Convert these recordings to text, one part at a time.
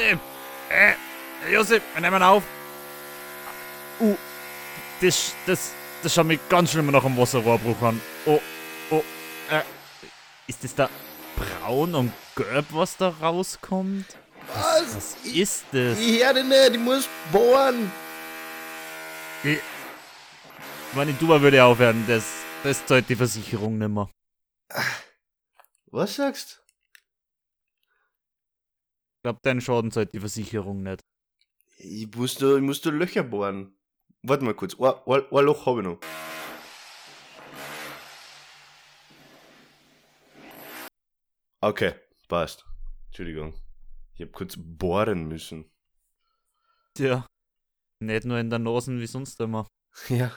Josef! Ey, Josef, wir nehmen auf! Uh, das, das, das schaut mich ganz schlimm nach einem Wasserrohrbruch an. Oh, oh, äh, ist das da braun und gelb, was da rauskommt? Was? Was ist das? Ich höre nicht, ich muss bohren. Ich, ich drüber würde aufhören, das, das zahlt die Versicherung nicht mehr. Was sagst Ich glaube, deinen Schaden zahlt die Versicherung nicht. Ich muss da, ich muss da Löcher bohren. Warte mal kurz, ein, ein, ein Loch habe ich noch. Okay, passt. Entschuldigung. Ich habe kurz bohren müssen. Tja, nicht nur in der Nase wie sonst immer. Ja.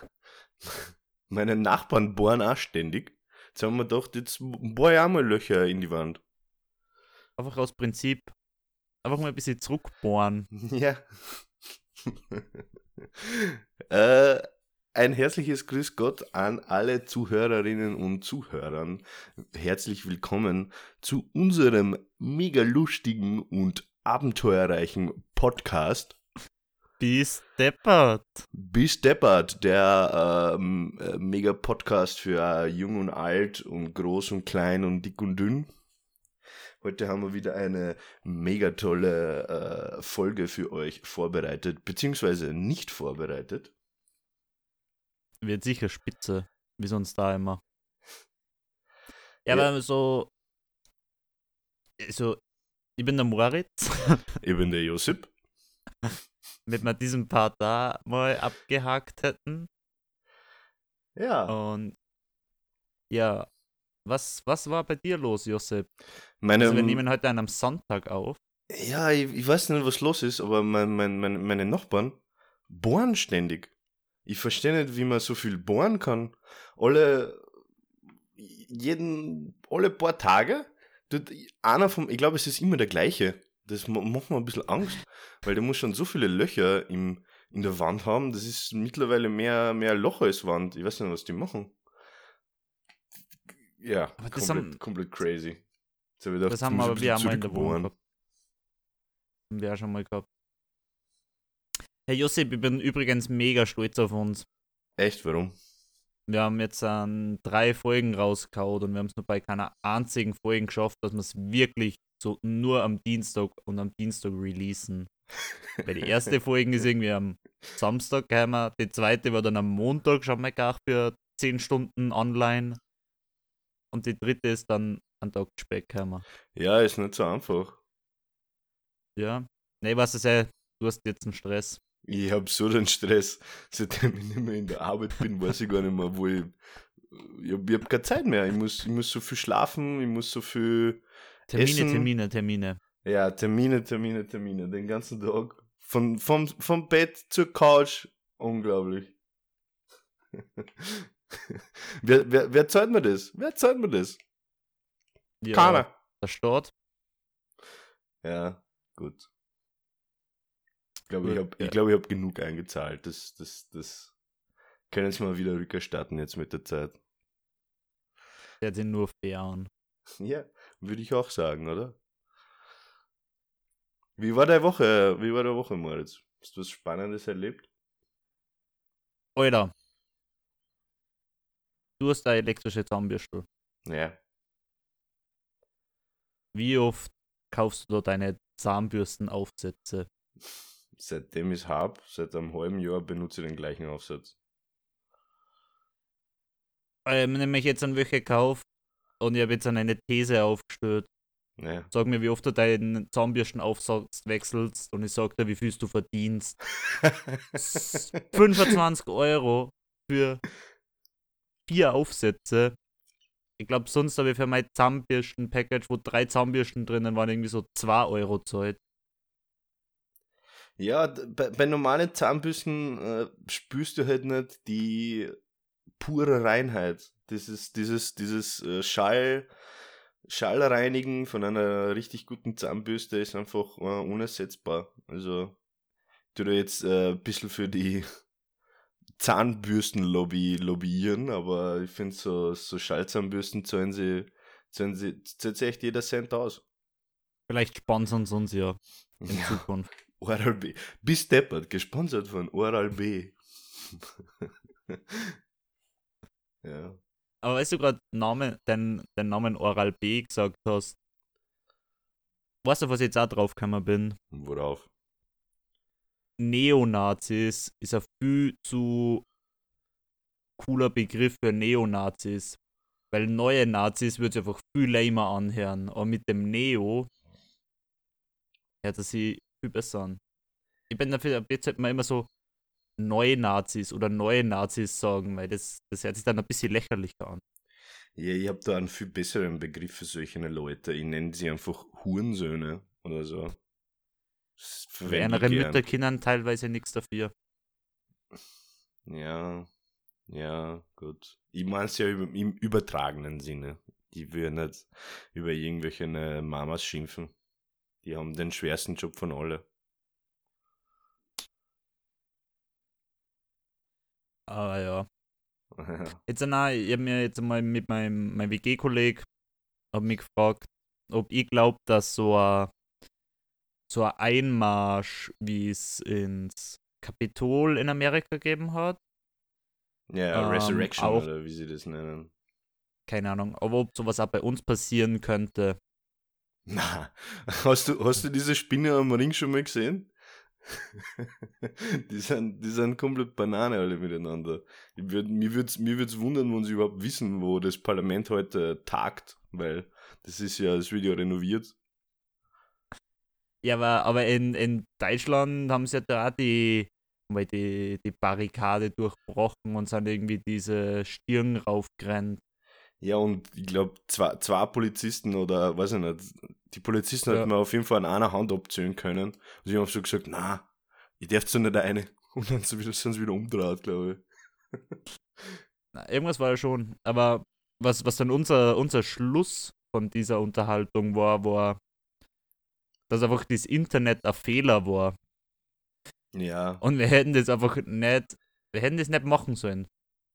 Meine Nachbarn bohren auch ständig. Jetzt haben wir gedacht, jetzt bohre ich auch mal Löcher in die Wand. Einfach aus Prinzip. Einfach mal ein bisschen zurückbohren. Ja. äh, ein herzliches Grüß Gott an alle Zuhörerinnen und Zuhörern. Herzlich willkommen zu unserem mega lustigen und abenteuerreichen Podcast. Bis deppert. Bis Deppert, der ähm, äh, mega Podcast für jung und alt und groß und klein und dick und dünn. Heute haben wir wieder eine mega tolle äh, Folge für euch vorbereitet, beziehungsweise nicht vorbereitet. Wird sicher spitze, wie sonst da immer. Ja, Ja. aber so. So, ich bin der Moritz. Ich bin der Josip. Wenn wir diesen Part da mal abgehakt hätten. Ja. Und ja, was, was war bei dir los, Josep? Meine, Also wir nehmen heute einen am Sonntag auf. ja, ich, ich weiß nicht, was los ist, aber mein, mein, mein, meine Nachbarn bohren ständig. Ich verstehe nicht, wie man so viel bohren kann. Alle, jeden, alle paar Tage tut einer vom, ich glaube, es ist immer der gleiche. Das ma- macht mir ein bisschen Angst, weil der muss schon so viele Löcher im, in der Wand haben. Das ist mittlerweile mehr, mehr Loch als Wand. Ich weiß nicht, was die machen. Ja, Aber das komplett, haben- komplett crazy. Das haben wir wir auch mal in der Wohnung gehabt. Haben wir auch schon mal gehabt. Hey Josep, ich bin übrigens mega stolz auf uns. Echt, warum? Wir haben jetzt an drei Folgen rausgehauen und wir haben es nur bei keiner einzigen Folge geschafft, dass wir es wirklich so nur am Dienstag und am Dienstag releasen. Weil die erste Folge ist irgendwie am Samstag gekommen, die zweite war dann am Montag schon mal gar für 10 Stunden online und die dritte ist dann an Tag gekommen. Ja, ist nicht so einfach. Ja. Nee, was ist ja, du hast jetzt einen Stress. Ich habe so den Stress, seitdem ich nicht mehr in der Arbeit bin, weiß ich gar nicht mehr, wo ich. Ich habe hab keine Zeit mehr. Ich muss, ich muss so viel schlafen, ich muss so viel. Termine, Essen. Termine, Termine. Ja, Termine, Termine, Termine, den ganzen Tag. Von, vom, vom Bett zur Couch. Unglaublich. wer, wer, wer zahlt mir das? Wer zahlt mir das? Ja, Keiner. Der Start. Ja, gut. Ich glaube, ich habe ja. glaub, hab genug eingezahlt. Das, das, das können Sie mal wieder rückerstatten jetzt mit der Zeit. Der sind nur fair an. Ja, würde ich auch sagen, oder? Wie war deine Woche? Wie war deine Woche, Moritz? Hast du was Spannendes erlebt? Alter. Du hast eine elektrische Zahnbürste. Ja. Wie oft kaufst du da deine Zahnbürstenaufsätze? Seitdem ich habe, seit einem halben Jahr benutze ich den gleichen Aufsatz. Ähm, nämlich jetzt an welche gekauft und ich habe jetzt an eine These aufgestellt. Ja. Sag mir, wie oft du deinen Zahnbürstenaufsatz wechselst und ich sag dir, wie viel du verdienst. 25 Euro für vier Aufsätze. Ich glaube, sonst habe ich für mein Zahnbürsten-Package, wo drei Zahnbürsten drinnen waren, irgendwie so 2 Euro zahlt. Ja, bei, bei normalen Zahnbürsten äh, spürst du halt nicht die pure Reinheit. Dieses, dieses, dieses äh, Schall, Schallreinigen von einer richtig guten Zahnbürste ist einfach äh, unersetzbar. Also, tu da jetzt äh, ein bisschen für die Zahnbürstenlobby lobbyieren, aber ich finde so, so Schallzahnbürsten zahlen sie, zahlen sie, zahlt sich echt jeder Cent aus. Vielleicht sponsern sie uns ja in Ja. Zukunft. Oral B. Bis deppert, gesponsert von Oral B. ja. Aber weißt du gerade Name, den, den Namen Oral B gesagt hast, weißt du, was ich jetzt auch drauf gekommen bin? Worauf? Neonazis ist ein viel zu cooler Begriff für Neonazis. Weil neue Nazis würde einfach viel lamer anhören. Aber mit dem Neo hört er sich viel besser an. Ich bin dafür, jetzt sollte man immer so neue Nazis oder neue Nazis sagen, weil das, das hört sich dann ein bisschen lächerlicher an. Ja, ich habe da einen viel besseren Begriff für solche Leute. Ich nenne sie einfach Hurensöhne oder so. Kleinere ich gern. Mütter können teilweise nichts dafür. Ja, ja, gut. Ich meine es ja im, im übertragenen Sinne. Die würden nicht über irgendwelche äh, Mamas schimpfen. Die haben den schwersten Job von alle. Aber ja. Jetzt, nein, ich habe mir jetzt mal mit meinem, meinem WG-Kolleg mich gefragt, ob ich glaube, dass so ein, ein Einmarsch, wie es ins Kapitol in Amerika gegeben hat, ja, Ähm, Resurrection auch- oder wie sie das nennen. keine Ahnung, aber ob sowas auch bei uns passieren könnte. Na, hast du, hast du diese Spinne am Ring schon mal gesehen? die, sind, die sind komplett Banane alle miteinander. Ich würd, mir würde es mir würd's wundern, wenn sie überhaupt wissen, wo das Parlament heute tagt, weil das ist ja, das wird ja renoviert. Ja, aber, aber in, in Deutschland haben sie ja da auch die, mal die, die Barrikade durchbrochen und sind irgendwie diese Stirn raufgerannt. Ja, und ich glaube, zwei, zwei Polizisten oder weiß ich nicht, die Polizisten Ja. hätten wir auf jeden Fall an einer Hand abzählen können. Und sie haben so gesagt, na, ich darf so nicht eine. Und dann sind sie sind sie wieder umdraht, glaube ich. Na, irgendwas war ja schon. Aber was, was dann unser, unser Schluss von dieser Unterhaltung war, war, dass einfach das Internet ein Fehler war. Ja, Und wir hätten das einfach nicht, wir hätten das nicht machen sollen.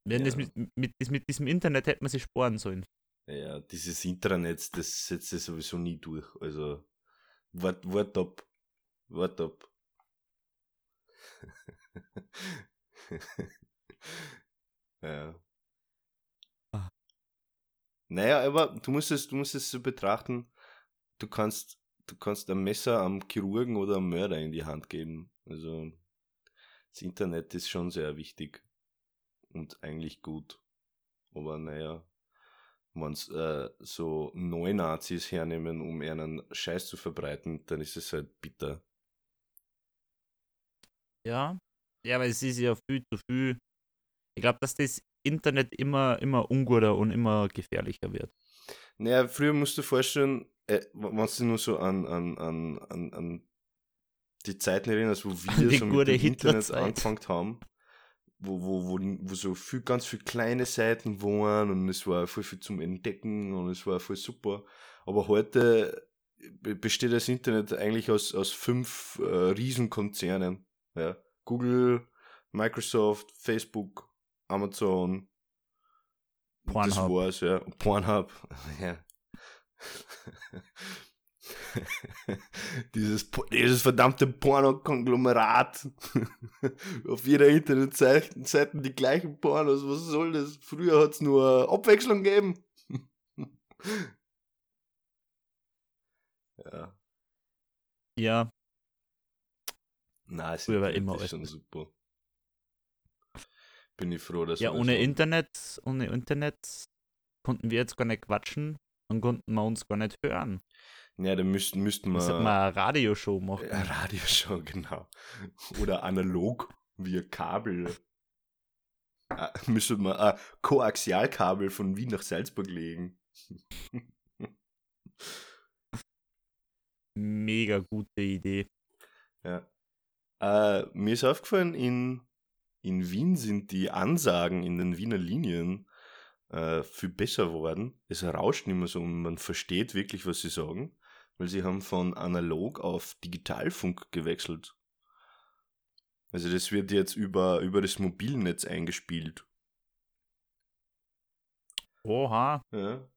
Wir hätten Ja. das mit, mit, das mit diesem Internet hätten wir sich sparen sollen. ja, dieses Intranet, das setzt sich sowieso nie durch. Also, wart, wart ab. Wart ab. ja. Ah. Naja, aber du musst es, du musst es so betrachten, du kannst, du kannst ein Messer am Chirurgen oder am Mörder in die Hand geben. Also das Internet ist schon sehr wichtig und eigentlich gut. Aber naja, wenn äh, so Neunazis hernehmen, um einen Scheiß zu verbreiten, dann ist es halt bitter. Ja. Ja, aber es ist ja viel zu viel. Ich glaube, dass das Internet immer, immer unguter und immer gefährlicher wird. Naja, früher musst du dir vorstellen, äh, wenn du nur so an, an, an, an, an die Zeiten erinnerst, wo wir so mit dem Internet angefangen haben, wo, wo, wo, wo so viel, ganz viele kleine Seiten waren und es war voll viel zum Entdecken und es war voll super. Aber heute be- besteht das Internet eigentlich aus, aus fünf äh, Riesenkonzernen. Ja. Google, Microsoft, Facebook, Amazon, das Pornhub. war's, ja. Pornhub, ja. dieses, dieses verdammte Porno-Konglomerat. Auf jeder Internetseite die gleichen Pornos. Was soll das? Früher hat's nur Abwechslung gegeben. ja. Ja, Nein, es ist schon super. Bin ich froh, dass ja wir das ohne haben. Internet, ohne Internet konnten wir jetzt gar nicht quatschen und konnten wir uns gar nicht hören. Ja, dann müssten, müssten wir. Hätten wir eine Radioshow machen. Ja, Radioshow, genau. Oder analog via Kabel. Ah, müssen wir ein Koaxialkabel von Wien nach Salzburg legen. Mega gute Idee. Ja. Äh, mir ist aufgefallen, in, in Wien sind die Ansagen in den Wiener Linien äh, viel besser geworden. Es rauscht nicht mehr so und man versteht wirklich, was sie sagen, weil sie haben von analog auf Digitalfunk gewechselt. Also das wird jetzt über, über das Mobilnetz eingespielt. Oha. Ja.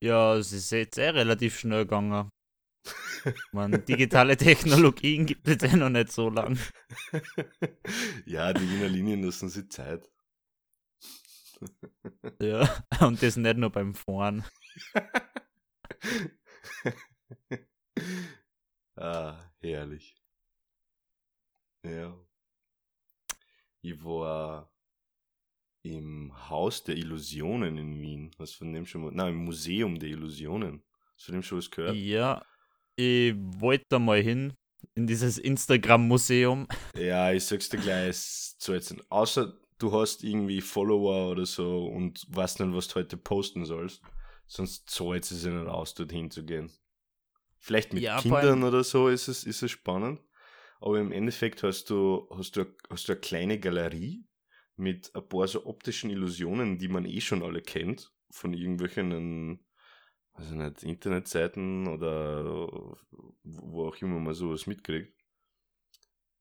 Ja, es ist jetzt eh relativ schnell gegangen. Man, digitale Technologien gibt es ja noch nicht so lang. ja, die Wiener Linien lassen sie Zeit. Ja, und das nicht nur beim Fahren. ah, herrlich. Ja. Ich war im Haus der Illusionen in Wien. Hast du von dem schon mal? Nein, im Museum der Illusionen. Hast du von dem schon was gehört? Ja, ich wollte da mal hin, in dieses Instagram-Museum. Ja, ich sag's dir gleich, es zahlt sich- Außer du hast irgendwie Follower oder so und weißt nicht, was du heute posten sollst. Sonst zahlt es sich nicht aus, dorthin zu gehen. Vielleicht mit Ja, Kindern oder so ist es, ist es spannend. Aber im Endeffekt hast du, hast, du, hast du eine kleine Galerie mit ein paar so optischen Illusionen, die man eh schon alle kennt, von irgendwelchen, also nicht, Internetseiten oder wo auch immer man sowas mitkriegt.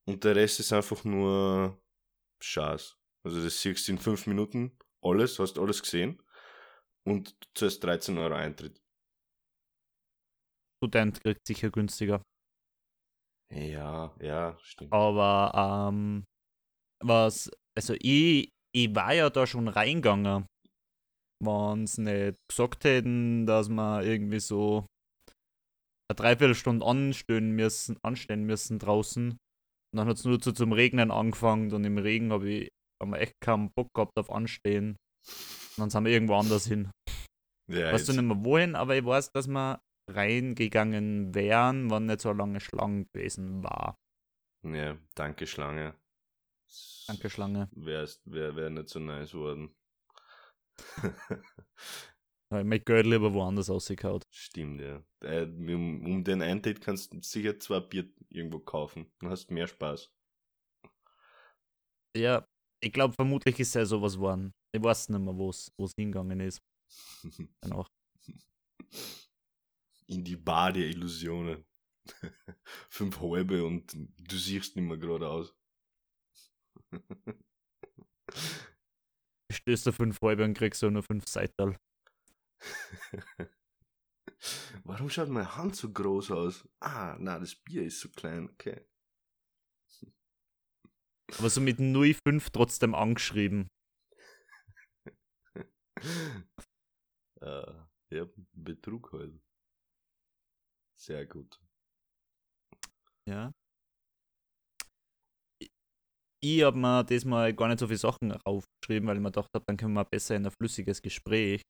Und der Rest ist einfach nur Schaß. Also das siehst du in fünf Minuten, alles, hast alles gesehen und du zahlst 13 Euro Eintritt. Student kriegt sicher günstiger. Ja, ja, stimmt. Aber ähm, was, also ich, ich war ja da schon reingegangen, wenn sie nicht gesagt hätten, dass wir irgendwie so eine Dreiviertelstunde anstehen müssen, anstehen müssen draußen. Und dann hat es nur zu zum Regnen angefangen und im Regen habe ich hab mir echt keinen Bock gehabt auf Anstehen. Und dann sind wir irgendwo anders hin. Ja, weißt du nicht mehr wohin, aber ich weiß, dass wir reingegangen wären, wenn nicht so lange Schlange gewesen war. ja, danke Schlange. Danke, Schlange. Wäre wär, wär nicht so nice worden. Weil ich mein Geld lieber woanders ausgekaut. Stimmt, ja. Äh, um, um den Eintritt kannst du sicher zwei Bier irgendwo kaufen. Dann hast du mehr Spaß. Ja, ich glaube, vermutlich ist ja sowas geworden. Ich weiß nicht mehr, wo es hingegangen ist. Genau. In die Bar der Illusionen. Fünf halbe und du siehst nicht mehr geradeaus. Stößt du fünf halbe und kriegst so nur fünf Seital. Warum schaut meine Hand so groß aus? Ah, na, das Bier ist so klein, okay. Aber so mit 0,5 trotzdem angeschrieben. äh, ja, Betrug halt. Sehr gut. Ja. Ich- habe mir diesmal gar nicht so viele Sachen aufgeschrieben, weil ich mir gedacht habe, dann können wir besser in ein flüssiges Gespräch.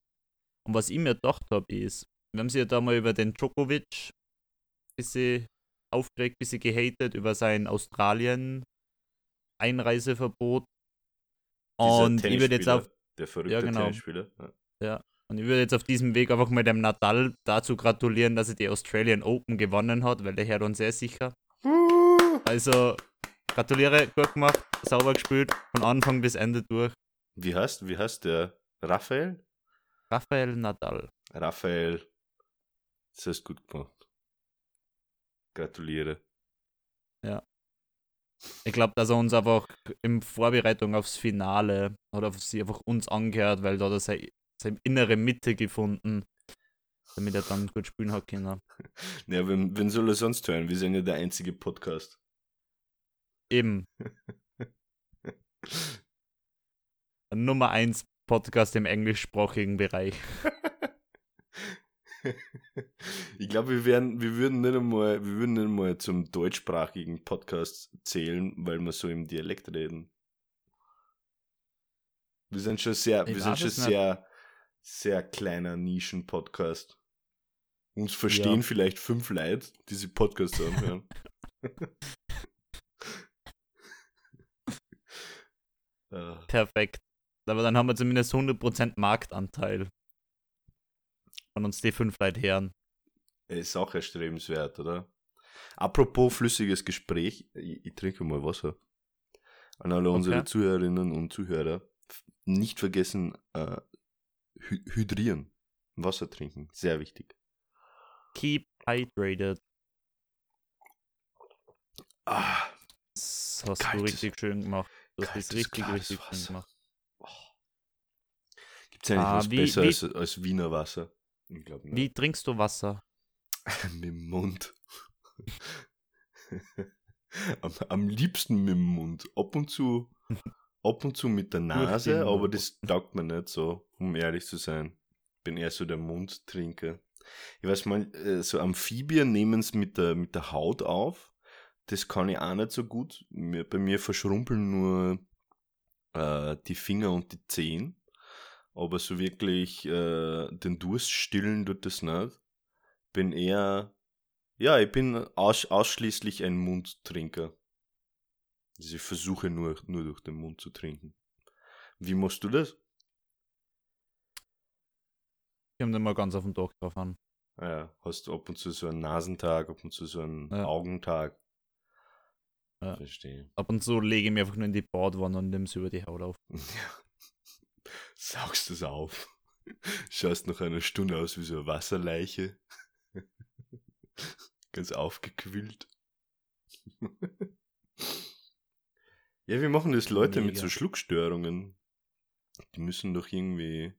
Und was ich mir gedacht habe, ist, wir haben sich ja da mal über den Djokovic bisschen aufgeregt, bisschen gehatet über sein Australien-Einreiseverbot. Und ich würde jetzt auf Der verrückte Ja, genau. Tennisspieler. Ja. Und ich würde jetzt auf diesem Weg einfach mal dem Nadal dazu gratulieren, dass er die Australian Open gewonnen hat, weil der hört uns sehr sicher. Also, gratuliere, gut gemacht, sauber gespielt, von Anfang bis Ende durch. Wie heißt, wie heißt der? Raphael? Rafael Nadal. Raphael. Das hast gut gemacht. Gratuliere. Ich glaube, dass er uns einfach in Vorbereitung aufs Finale oder auf sie einfach uns angehört, weil da hat er seine, seine innere Mitte gefunden, damit er dann gut spielen hat können. Ja, wen, wen soll er sonst hören? Wir sind ja der einzige Podcast. Eben. Ein Nummer 1 Podcast im englischsprachigen Bereich. ich glaube, wir wir würden nicht einmal, wir würden nicht einmal zum deutschsprachigen Podcast zählen, weil wir so im Dialekt reden. Wir sind schon sehr, Ich wir sind schon sehr, sehr kleiner Nischen-Podcast. Uns verstehen Ja. vielleicht fünf Leute, die diese Podcasts anhören. äh, Perfekt. Aber dann haben wir zumindest 100% Marktanteil. Von uns die fünf Leute hören. ist auch erstrebenswert, oder? Apropos flüssiges Gespräch, ich, ich trinke mal Wasser. An alle unsere Okay. Zuhörerinnen und Zuhörer, nicht vergessen, äh, hy hydrieren. Wasser trinken, sehr wichtig. Keep hydrated. Ah, Das hast du richtig schön gemacht. Du hast das kaltes, richtig, klares richtig schön Wasser. gemacht. Gibt es eigentlich Ah, was wie- besser wie- als, als Wiener Wasser? Ich glaube Wie trinkst du Wasser? Mit dem Mund. am, am liebsten mit dem Mund. Ab und zu, ab und zu mit der Nase, aber das taugt mir nicht so, um ehrlich zu sein. Bin eher so der Mundtrinker. Ich weiß mal, äh, so Amphibien nehmen es mit der, mit der Haut auf. Das kann ich auch nicht so gut. Bei mir verschrumpeln nur äh, die Finger und die Zehen. Aber so wirklich äh, den Durst stillen tut das nicht. Bin eher, ja, ich bin aus, ausschließlich ein Mundtrinker. Also ich versuche nur, nur durch den Mund zu trinken. Wie machst du das? Kommt immer ganz auf den Tag drauf an. Ja, hast du ab und zu so einen Nasentag, ab und zu so einen Ja. Augentag. Ja. Verstehe. Ab und zu lege ich mir einfach nur in die Badwanne und nehme es über die Haut auf. Ja. Saugst es auf. Schaust nach einer Stunde aus wie so eine Wasserleiche. Ganz aufgequillt. ja, wie machen das Leute mit Mega. so Schluckstörungen? Die müssen doch irgendwie.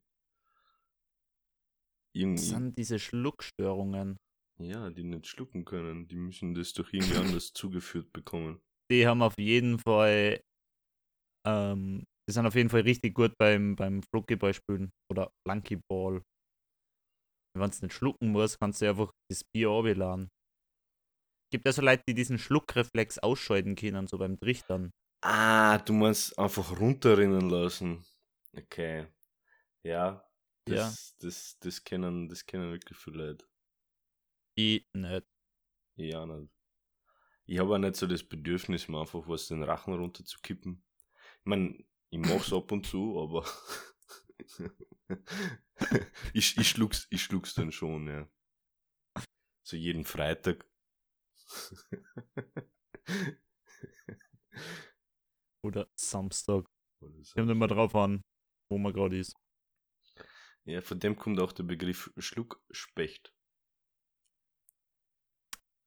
Das Irgendwie. sind diese Schluckstörungen. Ja, die nicht schlucken können. Die müssen das doch irgendwie anders zugeführt bekommen. Die haben auf jeden Fall, ähm, die sind auf jeden Fall richtig gut beim, beim Flunkyball spielen oder Flunkyball. Wenn du nicht schlucken musst, kannst du einfach das Bier runterladen. Gibt also Leute, die diesen Schluckreflex ausschalten können, so beim Trichtern. Ah, du meinst einfach runterrinnen lassen. Okay. Ja. Das, das, das kennen, das kennen wirklich viele Leute. Ich nicht. Ich auch nicht. Ich habe auch nicht so das Bedürfnis, mir einfach was den Rachen runterzukippen. Ich meine, ich mach's ab und zu, aber ich, ich, schluck's, ich schluck's dann schon, ja. So jeden Freitag. Oder Samstag. Oder so. Kommt immer drauf an, wo man gerade ist. Ja, von dem kommt auch der Begriff Schluckspecht.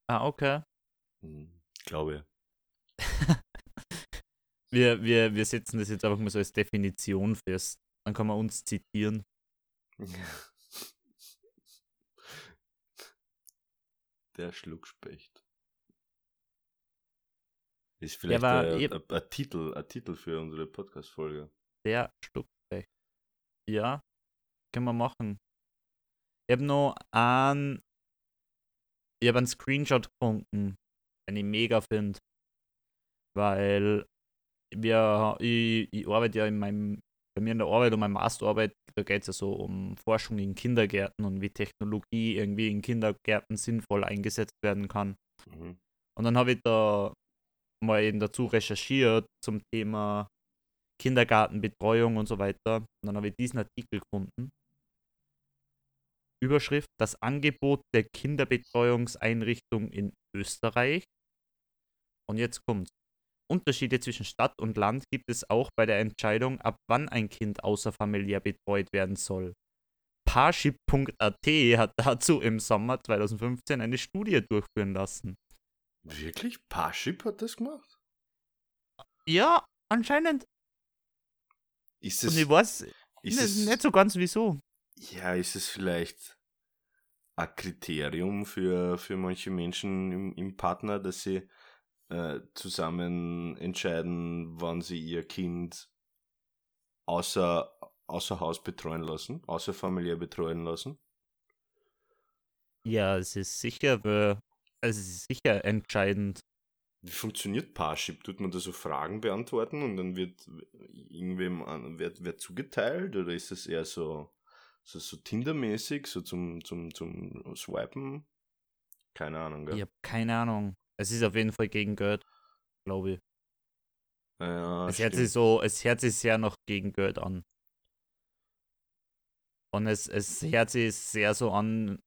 Ah, okay. Hm, glaube. Wir, wir, wir setzen das jetzt einfach mal so als Definition fest. Dann kann man uns zitieren. Der Schluckspecht. Ist vielleicht ein, eben- ein, ein Titel, ein Titel für unsere Podcast-Folge. Der Schluckspecht. Ja, können wir machen. Ich habe noch einen, ich habe einen Screenshot gefunden, den ich mega finde. Weil wir, ich, ich arbeite ja in meinem, bei mir in der Arbeit und meiner Masterarbeit, da geht es ja so um Forschung in Kindergärten und wie Technologie irgendwie in Kindergärten sinnvoll eingesetzt werden kann. Mhm. Und dann habe ich da mal eben dazu recherchiert zum Thema Kindergartenbetreuung und so weiter. Und dann habe ich diesen Artikel gefunden. Überschrift: Das Angebot der Kinderbetreuungseinrichtung in Österreich. Und jetzt kommt. Unterschiede zwischen Stadt und Land gibt es auch bei der Entscheidung, ab wann ein Kind außerfamiliär betreut werden soll. Parship.at hat dazu im Sommer 2015 eine Studie durchführen lassen. Wirklich? Parship hat das gemacht? Ja, anscheinend. Ist Und es, ich weiß ist nicht, es, nicht so ganz wieso. ja, ist es vielleicht ein Kriterium für, für manche Menschen im, im Partner, dass sie äh, zusammen entscheiden, wann sie ihr Kind außer, außer Haus betreuen lassen, außer familiär betreuen lassen? Ja, es ist sicher, weil- es ist sicher entscheidend. Wie funktioniert Parship? Tut man da so Fragen beantworten und dann wird irgendwem an, wird, wird zugeteilt oder ist es eher so, so, so Tinder-mäßig, so zum, zum, zum Swipen? Keine Ahnung, gell? Ich habe keine Ahnung. Es ist auf jeden Fall gegen Geld, glaube ich. Ja, es hört sich so, es hört sich sehr noch gegen Geld an. Und es, es hört sich sehr so an,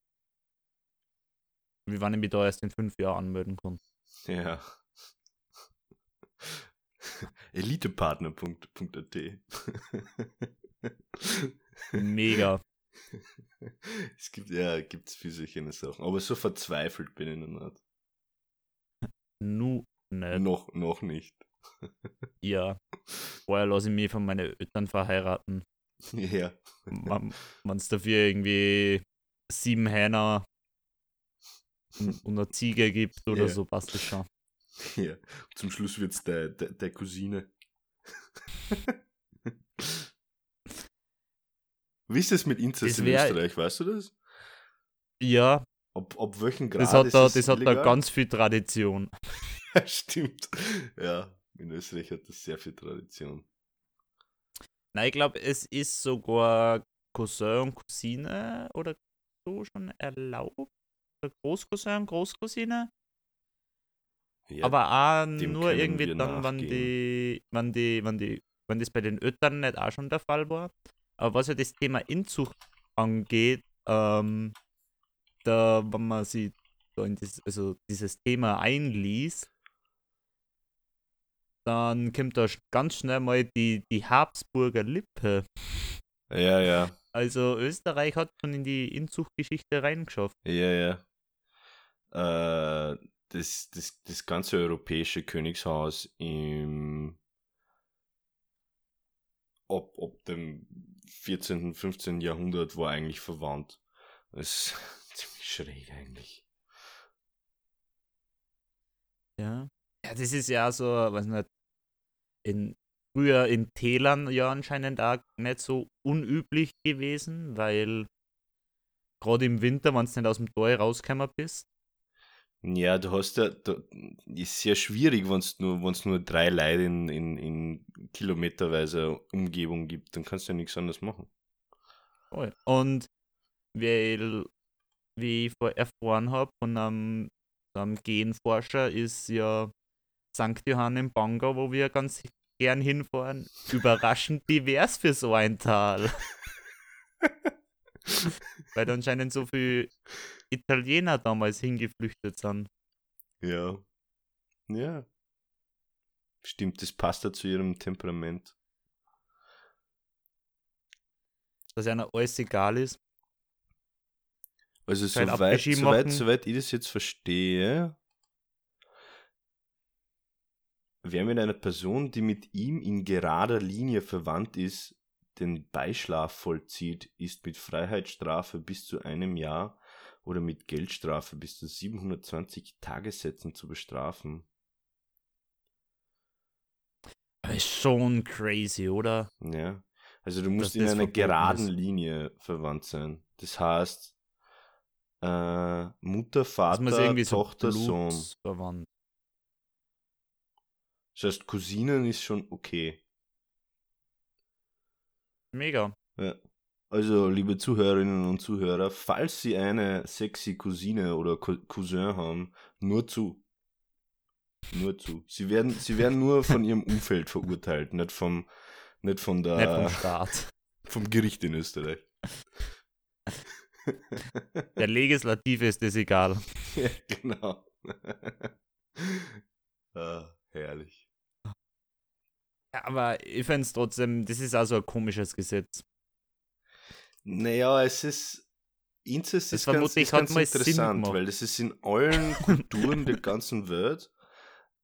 wie wann ich mich da erst in fünf Jahren anmelden kann. Ja. Elitepartner.at Mega. Es gibt, ja, gibt's für solche Sachen. Aber so verzweifelt bin ich noch nicht. Nu nicht. Noch, noch nicht. Ja. Vorher lasse ich mich von meinen Eltern verheiraten. Ja. Wenn es dafür irgendwie sieben Hähner und eine Ziege gibt oder Ja. so, passt das schon. Ja, zum Schluss wird es der, der, der Cousine. Wie ist das mit Inzest Das in Österreich, weißt du das? Ja, Ob, ob welchen Grad das hat, ist da, es das hat da ganz viel Tradition. Stimmt. Ja, in Österreich hat das sehr viel Tradition. Nein, ich glaube, es ist sogar Cousin und Cousine oder so schon erlaubt. Großcousin, Großcousine. Ja, Aber auch nur irgendwie dann, wenn die, wenn die, wenn die, wenn das bei den Öttern nicht auch schon der Fall war. Aber was ja das Thema Inzucht angeht, ähm, da, wenn man sich in das, also dieses Thema einliest, dann kommt da ganz schnell mal die, die Habsburger Lippe. ja, ja. Also Österreich hat schon in die Inzuchtgeschichte reingeschafft. Ja, ja. Äh, das, das, das ganze europäische Königshaus im ab, ab dem 14., 15. Jahrhundert war eigentlich verwandt. Ziemlich schräg eigentlich. Ja. Ja, das ist ja so, weiß nicht, in, früher in Tälern ja anscheinend auch nicht so unüblich gewesen, weil gerade im Winter, wenn du nicht aus dem Tor rausgekommen bist, Ja, du hast ja, da, ist sehr schwierig, wenn es nur, wenn's nur drei Leute in, in, in kilometerweise Umgebung gibt, dann kannst du ja nichts anderes machen. Und weil, wie ich erfahren habe von einem, einem Genforscher, ist ja St. Johann im Bangau, wo wir ganz gern hinfahren, überraschend divers für so ein Tal. Weil da anscheinend so viele Italiener damals hingeflüchtet sind. Ja. Ja. Stimmt, das passt ja zu ihrem Temperament. Dass einer alles egal ist. Also soweit, soweit, soweit ich das jetzt verstehe, wer mit einer Person, die mit ihm in gerader Linie verwandt ist, den Beischlaf vollzieht, ist mit Freiheitsstrafe bis zu einem Jahr oder mit Geldstrafe bis zu 720 Tagessätzen zu bestrafen. Aber ist schon crazy, oder? Ja. Also du musst in das einer geraden ist. Linie verwandt sein. Das heißt, äh, Mutter, Vater, irgendwie so Tochter, Sohn. Das heißt, Cousinen ist schon okay. Mega. Ja. Also, liebe Zuhörerinnen und Zuhörer, falls Sie eine sexy Cousine oder Co Cousin haben, nur zu. Nur zu. Sie werden, sie werden nur von ihrem Umfeld verurteilt, nicht vom, nicht von der, Nicht vom Staat. vom Gericht in Österreich. Der Legislative ist das egal. ja, genau. ah, herrlich. Ja, aber ich finde es trotzdem, das ist also ein komisches Gesetz. Naja, es ist. Inzest Das ist ganz, ist ganz interessant, weil das ist in allen Kulturen der ganzen Welt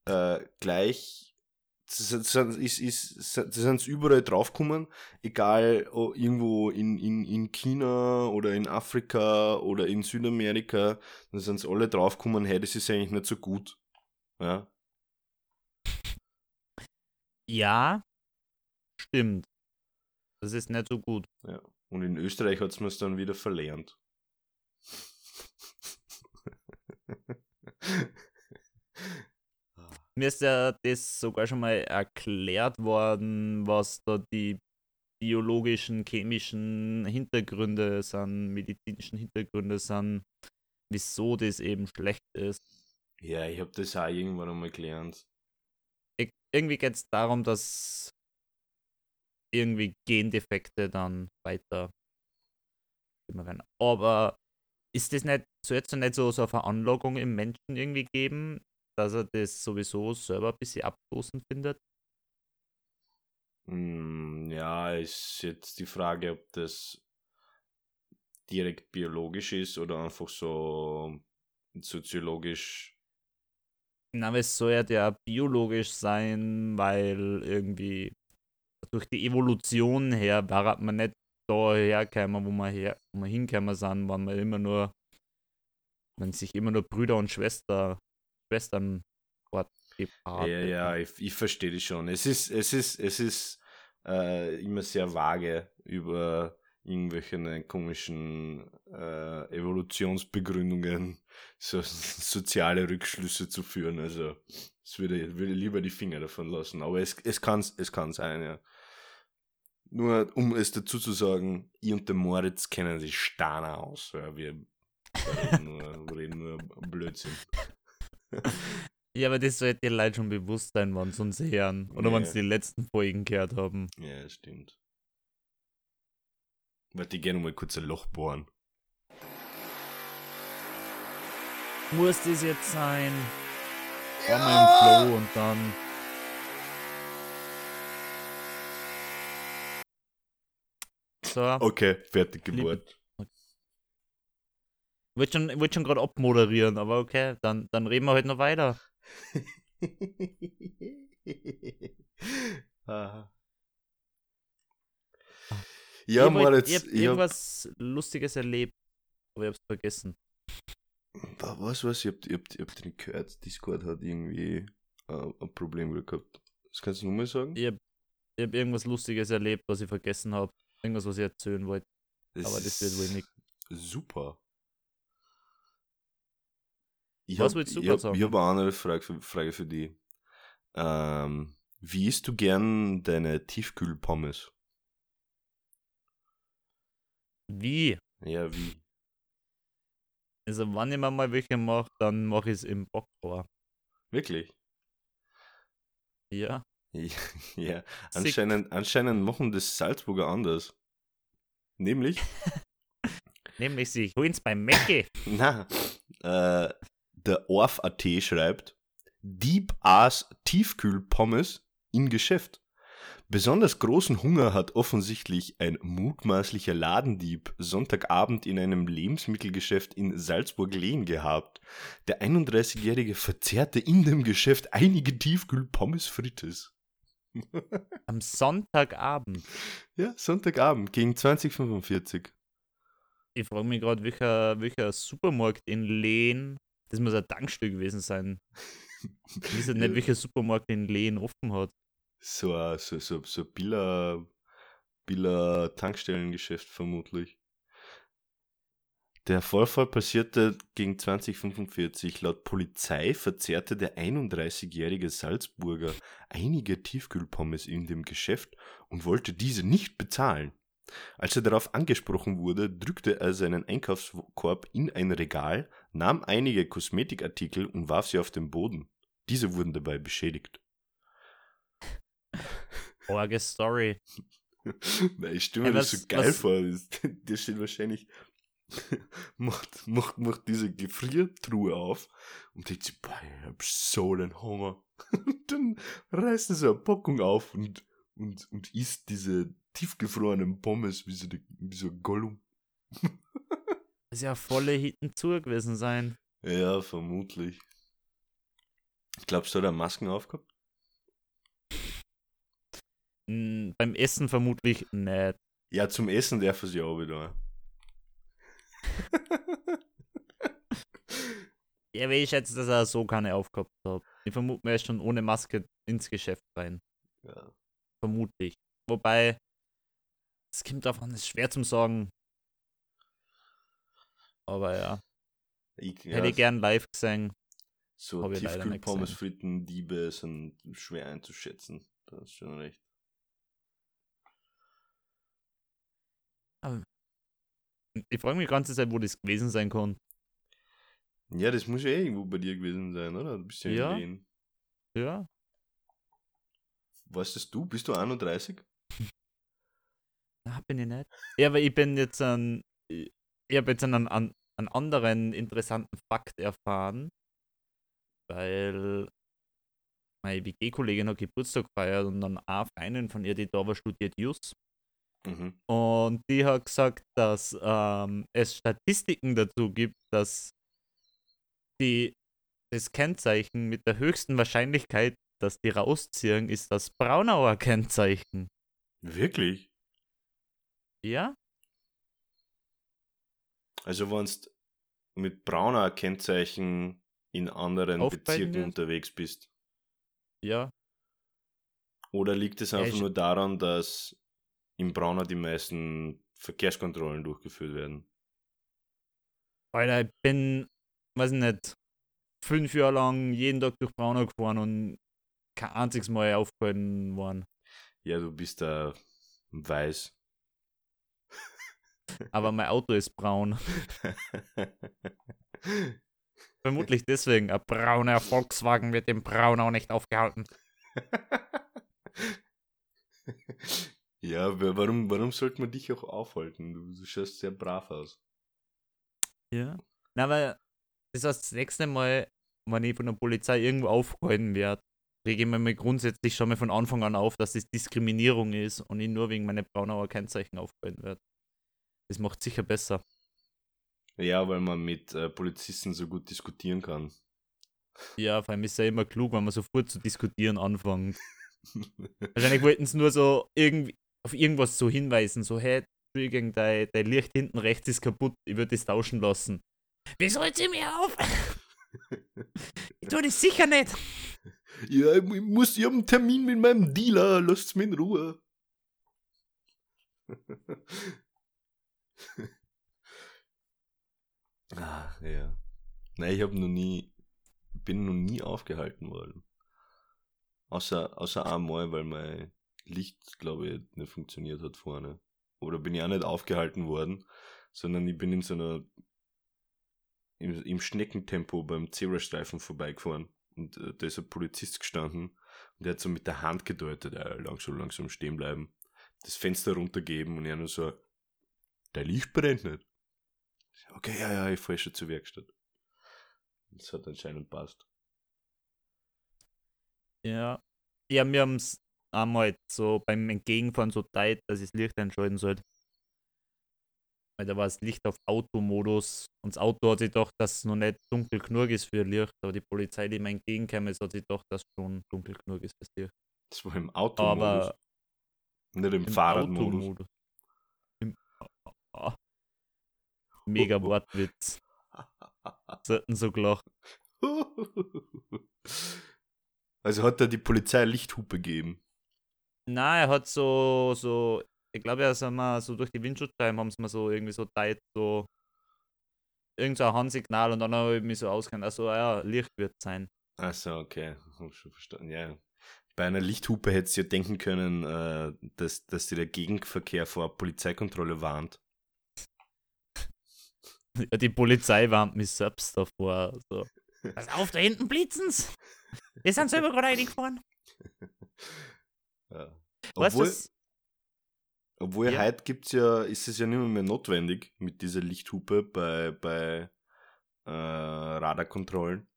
äh, gleich. Das sind, ist, ist, das sind überall draufgekommen, egal irgendwo in, in, in China oder in Afrika oder in Südamerika, dann sind sie alle draufgekommen, hey, das ist eigentlich nicht so gut. Ja, Ja, stimmt. Das ist nicht so gut. ja. Und in Österreich hat es mir es dann wieder verlernt. Mir ist ja das sogar schon mal erklärt worden, was da die biologischen, chemischen Hintergründe sind, medizinischen Hintergründe sind, wieso das eben schlecht ist. Ja, ich habe das auch irgendwann einmal gelernt. Ich, irgendwie geht es darum, dass irgendwie Gendefekte dann weiter immer werden. Aber ist das nicht, soll es nicht so, so eine Veranlagung im Menschen irgendwie geben, dass er das sowieso selber ein bisschen abstoßend findet? Hm, ja, ist jetzt die Frage, ob das direkt biologisch ist oder einfach so soziologisch. Na, aber es soll ja der biologisch sein, weil irgendwie durch die Evolution her war man nicht da hergekommen, wo wir, her, wo wir hingekommen sind, waren wir immer nur wenn sich immer nur Brüder und Schwester, Schwestern ja, ja, ich, ich verstehe das schon. Es ist, es ist, es ist äh, immer sehr vage über irgendwelche komischen äh, Evolutionsbegründungen, so soziale Rückschlüsse zu führen. Also es würde, würde lieber die Finger davon lassen. Aber es, es kann es kann sein, ja. Nur um es dazu zu sagen, ich und der Moritz kennen sich Stana aus. Ja, wir reden nur, reden nur Blödsinn. Ja, aber das sollte dir Leute schon bewusst sein, wann sie uns hören. Oder ja. wenn sie die letzten Folgen gehört haben. Ja, stimmt. Warte, ich gerne mal kurz ein Loch bohren. Muss das jetzt sein? Ja. War im Flow und dann. So. Okay, fertig gebohrt. Ich wollte schon, wollt schon gerade abmoderieren, aber okay, dann, dann reden wir heute noch weiter. ja, ich Moritz. Ich hab irgendwas hab... Lustiges erlebt, aber ich hab's vergessen. Was, was? Ich hab, ich hab, ich hab den gehört, Discord hat irgendwie uh, ein Problem gehabt. Das kannst du nur mal sagen? Ich hab, ich hab irgendwas Lustiges erlebt, was ich vergessen habe. Irgendwas, was ich erzählen wollte. aber das wird wohl nicht. Super. Ich Was hab, willst du ich hab, sagen? Ich habe eine andere Frage für, Frage für dich. Ähm, wie isst du gern deine Tiefkühlpommes? Wie? Ja, wie? Also, wenn ich mir mal welche mache, dann mache ich es im Backrohr. Wirklich? Ja. Ja, anscheinend, anscheinend machen das Salzburger anders. Nämlich? Nämlich sie holen's beim Mecke. Na, äh, der Orf.at schreibt, Deep Ass Tiefkühlpommes in Geschäft. Besonders großen Hunger hat offensichtlich ein mutmaßlicher Ladendieb Sonntagabend in einem Lebensmittelgeschäft in Salzburg-Lehn gehabt. Der 31-Jährige verzehrte in dem Geschäft einige Tiefkühlpommes frites. Am Sonntagabend? Ja, Sonntagabend gegen 2045. Ich frage mich gerade, welcher, welcher Supermarkt in Lehn das muss ein Tankstück gewesen sein. Ich weiß nicht, welcher Supermarkt in Lehen offen hat. So ein so, so, so Billa, Billa Tankstellengeschäft vermutlich. Der Vorfall passierte gegen 2045. Laut Polizei verzehrte der 31-jährige Salzburger einige Tiefkühlpommes in dem Geschäft und wollte diese nicht bezahlen. Als er darauf angesprochen wurde, drückte er seinen Einkaufskorb in ein Regal, nahm einige Kosmetikartikel und warf sie auf den Boden. Diese wurden dabei beschädigt. Orge Story. Na, ich mir hey, das so geil was? vor. Der steht wahrscheinlich, macht, macht, macht diese Gefriertruhe auf und denkt sich, boah, ich hab so einen Hunger. Und dann reißt er so eine Packung auf und, und, und isst diese tiefgefrorenen Pommes wie so, die, wie so ein Gollum. Das ist ja volle Hitten zu gewesen sein. Ja, vermutlich. Glaubst du, hat er Masken aufgehabt? Mm, beim Essen vermutlich nicht. Ja, zum Essen darf er sich auch wieder. ja, aber ich schätze, dass er so keine aufgehabt hat. Ich vermute, er ist schon ohne Maske ins Geschäft rein. Ja. Vermutlich. Wobei, es kommt davon, es ist schwer zum Sagen. Aber ja. Ich, ja Hätte ich gern live gesehen. So Tiefkühlpommes, Fritten, Diebe sind schwer einzuschätzen. Das ist schon recht. Aber ich frage mich die ganze Zeit, wo das gewesen sein kann. Ja, das muss ja irgendwo bei dir gewesen sein, oder? Du bist ja, ja. in Ja. Weißt das du? Bist du 31? Na, bin ich nicht. Ja, aber ich bin jetzt ein. Ich habe jetzt einen, einen, einen anderen interessanten Fakt erfahren, weil meine WG-Kollegin hat Geburtstag gefeiert und dann eine Freundin von ihr, die da war, studiert Jus. Mhm. Und die hat gesagt, dass ähm, es Statistiken dazu gibt, dass die, das Kennzeichen mit der höchsten Wahrscheinlichkeit, dass die rausziehen, ist das Braunauer Kennzeichen. Mit brauner Kennzeichen in anderen Bezirken unterwegs bist? Ja. Oder liegt es Ja, einfach ich- nur daran, dass in Braunau die meisten Verkehrskontrollen durchgeführt werden? Alter, ich bin, weiß ich nicht, fünf Jahre lang jeden Tag durch Braunau gefahren und kein einziges Mal aufgehalten worden. Ja, du bist da weiß. Aber mein Auto ist braun. Vermutlich deswegen. Ein brauner Volkswagen wird in Braunau nicht aufgehalten. ja, wa- warum, warum sollte man dich auch aufhalten? Du, du schaust sehr brav aus. Ja. Na, weil das heißt, das nächste Mal, wenn ich von der Polizei irgendwo aufgehalten werde, rege ich mir grundsätzlich schon mal von Anfang an auf, dass das Diskriminierung ist und ich nur wegen meiner Braunauer Kennzeichen aufgehalten werde. Das macht sicher besser. Ja, weil man mit äh, Polizisten so gut diskutieren kann. Ja, vor allem ist es ja immer klug, wenn man sofort zu diskutieren anfängt. Wahrscheinlich wollten sie nur so irgendwie auf irgendwas so hinweisen, so, hey, Entschuldigung, dein, dein Licht hinten rechts ist kaputt, ich würde das tauschen lassen. Wieso jetzt mir auf? ich tue das sicher nicht. ja, ich mu- muss, ich habe einen Termin mit meinem Dealer, lasst's mich in Ruhe. ah, ja. Nein, ich habe noch nie, bin noch nie aufgehalten worden. Außer, außer einmal, weil mein Licht, glaube ich, nicht funktioniert hat vorne. Oder bin ich auch nicht aufgehalten worden, sondern ich bin in so einer, im, im Schneckentempo beim Zebrastreifen vorbeigefahren. Und äh, da ist ein Polizist gestanden und der hat so mit der Hand gedeutet, ja, langsam, langsam stehen bleiben. Das Fenster runtergeben und er nur so, der Licht brennt nicht. Okay, ja, ja, ich fahre schon zur Werkstatt. Das hat anscheinend passt. Ja. Ja, wir haben es einmal so beim Entgegenfahren so tight, dass ich das Licht einschalten sollte. Weil da war das Licht auf Automodus und das Auto hat sich gedacht, dass es noch nicht dunkel genug ist für Licht, aber die Polizei, die mir entgegenkam, ist, hat sich gedacht, dass es schon dunkel genug ist fürs Licht. Das war im Automodus, Aber nicht im, im Fahrradmodus. Automodus. Im, Ah. Mega Wortwitz. Sollten so gelacht. Also hat er die Polizei Lichthupe gegeben. Nein, er hat so, so, ich glaube, er ist einmal so durch die Windschutzscheiben haben sie mir so irgendwie so tight, so irgend so ein Handsignal und dann habe ich mich so auskennt, also ja, Licht wird sein. Achso, okay. Hab schon verstanden. Ja. Bei einer Lichthupe hättest du ja denken können, äh, dass, dass dir der Gegenverkehr vor Polizeikontrolle warnt. Die Polizei warnt mich selbst davor. So. Pass auf, da hinten blitzen's! Wir sind selber gerade reingefahren. Ja. Weißt du, Obwohl, was- obwohl Ja. heute gibt's ja, ist es ja nicht mehr, mehr notwendig mit dieser Lichthupe bei, bei äh, Radarkontrollen.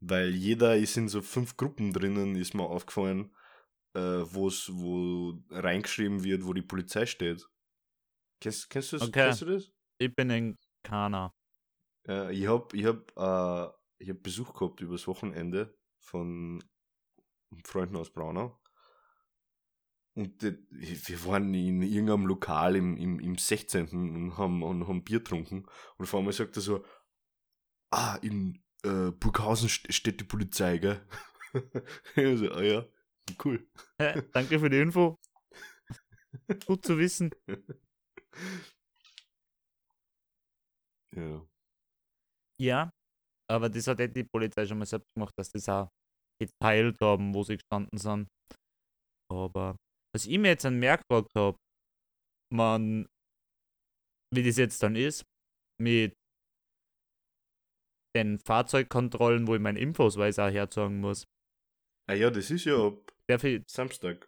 Weil jeder ist in so fünf Gruppen drinnen, ist mir aufgefallen, äh, wo's, wo reingeschrieben wird, wo die Polizei steht. Kennst, kennst, du, das, Okay. kennst du das? ich bin in Kana. Äh, ich hab, ich hab, äh, ich hab Besuch gehabt übers Wochenende von Freunden aus Braunau. Und die, wir waren in irgendeinem Lokal im, im, im 16. und haben, und haben Bier getrunken. Und auf einmal sagt er so, ah, in äh, Burghausen st steht die Polizei, gell? ich so, ah ja, cool. Danke für die Info. Gut zu wissen. Ja. Ja, aber das hat eh die Polizei schon mal selbst gemacht, dass die das auch geteilt haben, wo sie gestanden sind. Aber was ich mir jetzt an merkwürdig habe, man, wie das jetzt dann ist, mit den Fahrzeugkontrollen, wo ich meinen Impfausweis auch herzeigen muss, Ah ja, das ist ja ab Samstag.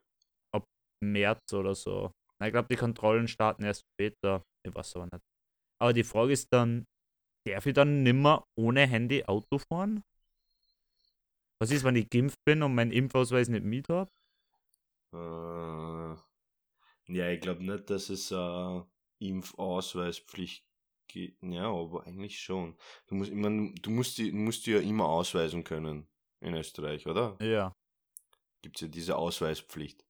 März oder so. Ich glaube, die Kontrollen starten erst später. Ich weiß aber nicht. Aber die Frage ist dann, darf ich dann nimmer ohne Handy Auto fahren? Was ist, wenn ich geimpft bin und meinen Impfausweis nicht mit habe? Äh, ja, ich glaube nicht, dass es äh, Impfausweispflicht gibt. Ja, aber eigentlich schon. Du musst, ich mein, du musst die, musst die ja immer ausweisen können in Österreich, oder? Ja, Gibt es ja diese Ausweispflicht.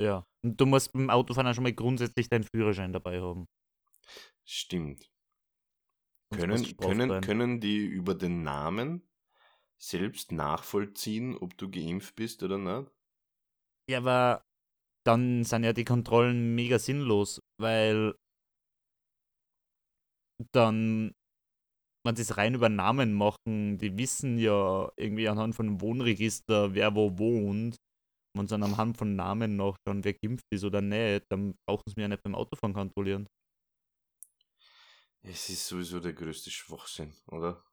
ja. Und du musst beim Autofahren auch schon mal grundsätzlich deinen Führerschein dabei haben. Stimmt. Können, können, können die über den Namen selbst nachvollziehen, ob du geimpft bist oder nicht? Ja, aber dann sind ja die Kontrollen mega sinnlos, weil dann, wenn sie es rein über Namen machen, die wissen ja irgendwie anhand von Wohnregister, wer wo wohnt. Wenn sie dann anhand von Namen noch schon wer geimpft ist oder nicht, dann brauchen sie mir ja nicht beim Autofahren kontrollieren. Es ist sowieso der größte Schwachsinn, oder?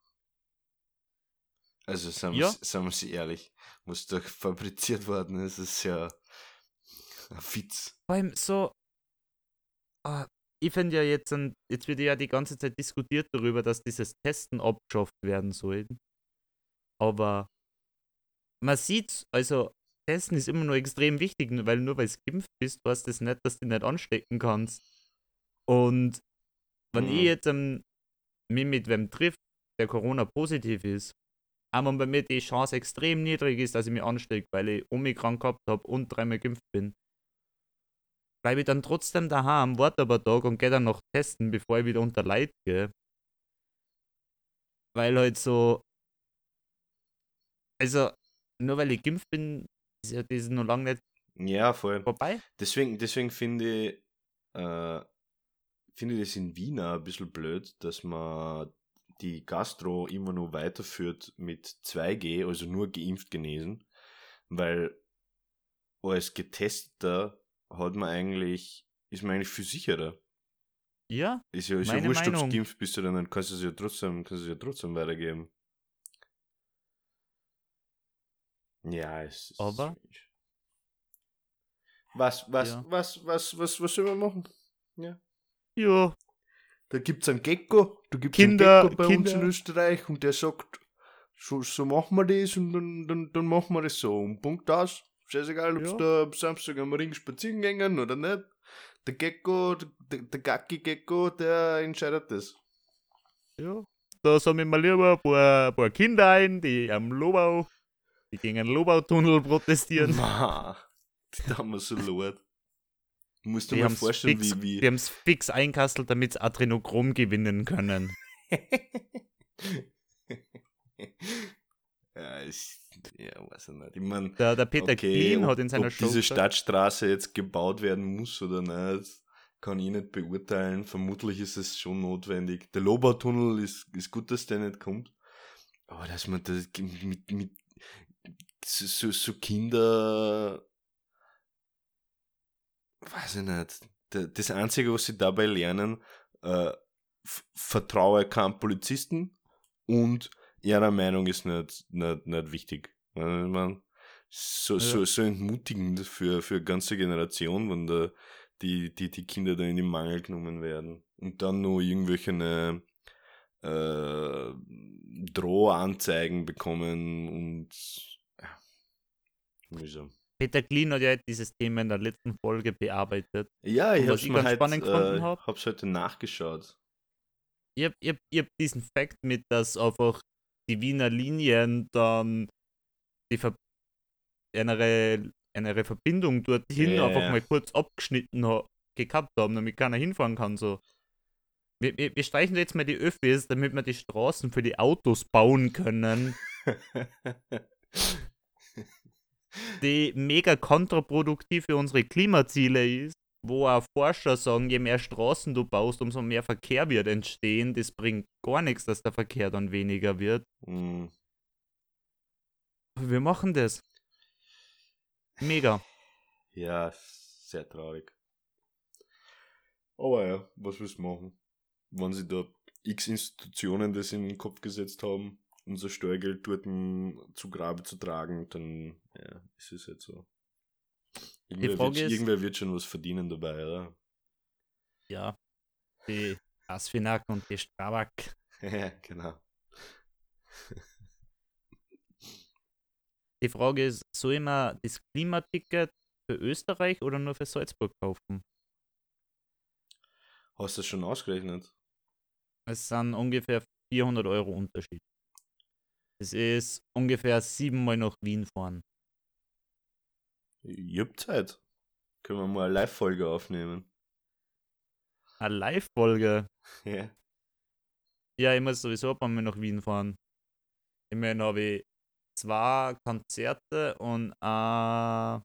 Also sagen Ja. wir sie ehrlich, was da fabriziert worden ist, ist ja ein Witz. Vor allem so, ah, ich finde ja jetzt, ein- jetzt wird ja die ganze Zeit diskutiert darüber, dass dieses Testen abgeschafft werden soll. Aber man sieht, also Testen ist immer nur extrem wichtig, weil nur weil du geimpft bist, heißt das nicht, dass du dich nicht anstecken kannst. Und wenn Mhm. ich jetzt ähm, mich mit wem trifft, der Corona positiv ist, aber bei mir die Chance extrem niedrig ist, dass ich mich anstecke, weil ich Omikron gehabt habe und dreimal geimpft bin, bleibe ich dann trotzdem daheim, warte aber Tag und gehe dann noch testen, bevor ich wieder unter Leid gehe. Weil halt so. Also, nur weil ich geimpft bin, ist ja das noch lange nicht Ja, voll. vorbei. Deswegen, deswegen finde ich, äh, finde das in Wien ein bisschen blöd, dass man die Gastro immer nur weiterführt mit 2G, also nur geimpft genesen, weil als Getesteter hat man eigentlich, ist man eigentlich viel sicherer. Ja, Ist ja, ist ja wurscht, ob du geimpft bist oder nicht, kannst du es ja trotzdem, kannst du es ja trotzdem weitergeben. Ja, es ist Aber- strange. Was, was, Ja. was, was, was, was soll man machen? Ja. Ja, Da gibt es einen Gecko, da gibt es Kinder- einen Gecko bei uns Kinder- in Österreich und der sagt, so, so machen wir das und dann, dann, dann machen wir das so. Und Punkt aus. Scheißegal, ob Ja. da am Samstag am Ring spazieren gehen oder nicht. Der Gecko, der, der Gacki-Gecko, der entscheidet das. ja. Da sammeln wir lieber ein paar, ein paar Kinder ein, die am Lobau, die gegen den Lobautunnel protestieren. Ma, die haben wir so laut. Musst du Die haben's vorstellen, fix, wie, die haben's fix einkastelt, damit sie Adrenochrom gewinnen können. ja, ich, ja, weiß ich nicht. Ich meine, Der, der Peter Klein ob, hat in seiner ob Show diese Stadtstraße jetzt gebaut werden muss oder nicht, kann ich nicht beurteilen. Vermutlich ist es schon notwendig. Der Lobautunnel ist, ist gut, dass der nicht kommt. Aber dass man das mit, mit so, so Kinder, weiß ich nicht. Da- Das Einzige, was sie dabei lernen, äh, vertraue keinem Polizisten und ihrer Meinung ist nicht, nicht, nicht wichtig. Ich mein, so, Ja. so, so entmutigend für, für eine ganze Generation, wenn da die, die, die Kinder da in den Mangel genommen werden. Und dann nur irgendwelche ne, äh, Drohanzeigen bekommen und ja, mühsam. Peter Klein hat ja dieses Thema in der letzten Folge bearbeitet. Ja, ich mir ganz halt, spannend gefunden äh, hab- hab's heute nachgeschaut. Ich hab, ich hab, hab diesen Fakt mit, dass einfach die Wiener Linien dann die Ver eine, eine Verbindung dorthin Ja, einfach ja. mal kurz abgeschnitten ha gehabt haben, damit keiner hinfahren kann. So. Wir, wir, wir streichen jetzt mal die Öffis, damit wir die Straßen für die Autos bauen können, die mega kontraproduktiv für unsere Klimaziele ist, wo auch Forscher sagen, je mehr Straßen du baust, umso mehr Verkehr wird entstehen. Das bringt gar nichts, dass der Verkehr dann weniger wird. Hm. Aber Wir machen das. Mega. Ja, sehr traurig. Aber ja, was willst du machen? Wenn sie da x Institutionen das in den Kopf gesetzt haben, unser Steuergeld dort zu Grabe zu tragen, dann ja, ist es halt so. Irgendwer, wird, ist- irgendwer wird schon was verdienen dabei, oder? Ja. Die Asfinak und die Strabag. Ja, genau. Die Frage ist, soll ich mir das Klimaticket für Österreich oder nur für Salzburg kaufen? Hast du das schon ausgerechnet? Es sind ungefähr 400 Euro Unterschied. Es ist ungefähr siebenmal nach Wien fahren. Ich hab Zeit. Können wir mal eine Live-Folge aufnehmen. Eine Live-Folge. Ja. Ja, ich muss sowieso ein paar Mal nach Wien fahren. Immerhin habe ich zwei Konzerte und ein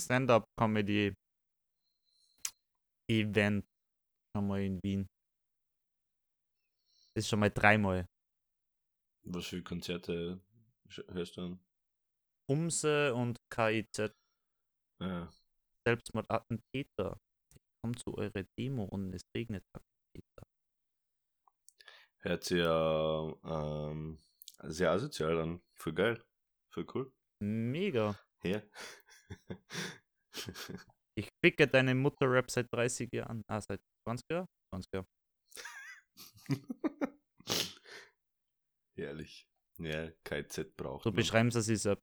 Stand-up-Comedy-Event schon mal in Wien. Das ist schon mal dreimal. Was für Konzerte hörst du an? Umse und KIZ, Ah, Selbstmordattentäter. Kommt zu eurer Demo und es regnet Attentäter. hört sich ja ähm, sehr asozial an. Voll geil. Voll cool. Mega. Her. Ich ficke deine Mutter-Rap seit 30 Jahren. Ah, seit 20 Jahren? 20 Jahren. Herrlich. Ja, KZ braucht So man. beschreiben sie es selbst.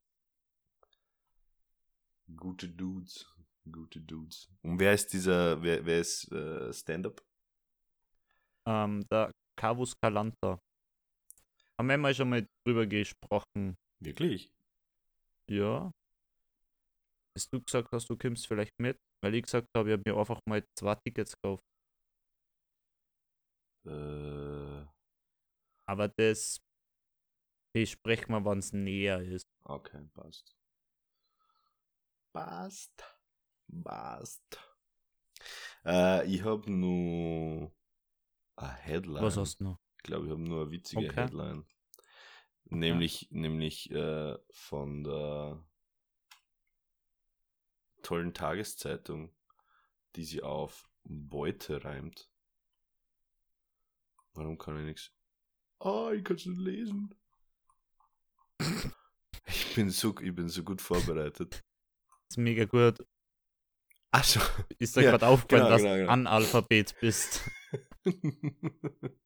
Gute Dudes. Gute Dudes. Und wer ist dieser, wer, wer ist äh, Stand-up? Ähm, der Cavus Calanta. Haben wir mal schon mal drüber gesprochen. Wirklich? Ja. Hast du gesagt hast, du kommst vielleicht mit? Weil ich gesagt habe, ich habe mir einfach mal zwei Tickets gekauft. Äh, Aber das besprechen wir, wenn es näher ist. okay, passt. Passt. Passt. Äh, ich habe nur eine Headline. Was hast du noch? Ich glaube, ich habe nur eine witzige Okay. Headline. Nämlich, nämlich äh, von der tollen Tageszeitung, die sie auf Beute reimt. Warum kann ich nichts? Ah, ich kann es nicht lesen. Ich bin so, ich bin so gut vorbereitet. ist mega gut. Achso. Ist dir Ja, gerade aufgefallen, genau, dass genau, du genau. Analphabet bist?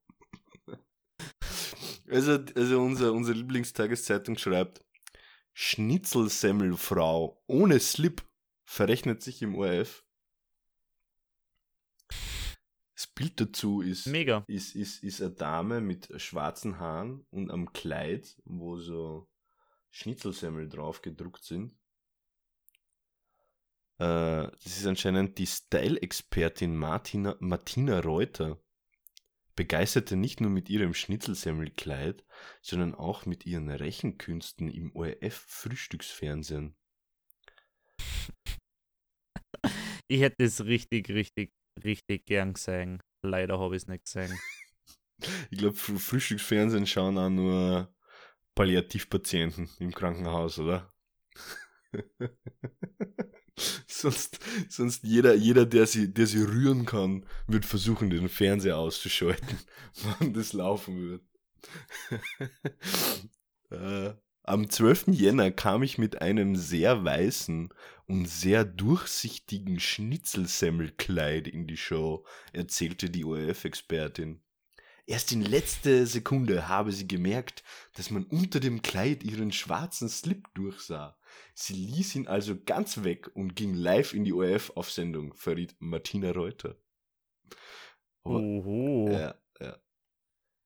Also, also unser, unsere Lieblingstageszeitung schreibt, Schnitzelsemmelfrau ohne Slip verrechnet sich im ORF. Das Bild dazu ist, Mega. ist, ist, ist eine Dame mit schwarzen Haaren und am Kleid, wo so Schnitzelsemmel drauf gedruckt sind. Äh, das ist anscheinend die Style-Expertin Martina, Martina Reuter. Begeisterte nicht nur mit ihrem Schnitzelsemmelkleid, sondern auch mit ihren Rechenkünsten im ORF-Frühstücksfernsehen. Ich hätte es richtig, richtig, richtig gern gesehen. Leider habe ich es nicht gesehen. Ich glaube, Frühstücksfernsehen schauen auch nur Palliativpatienten im Krankenhaus, oder? sonst, sonst jeder, jeder, der sie, der sie rühren kann, wird versuchen, den Fernseher auszuschalten, wann das laufen wird. äh, am 12. Jänner kam ich mit einem sehr weißen und sehr durchsichtigen Schnitzelsemmelkleid in die Show, erzählte die ORF-Expertin. Erst in letzter Sekunde habe sie gemerkt, dass man unter dem Kleid ihren schwarzen Slip durchsah. Sie ließ ihn also ganz weg und ging live in die ORF auf Sendung, verriet Martina Reuter. Aber, Oho. ja, ja.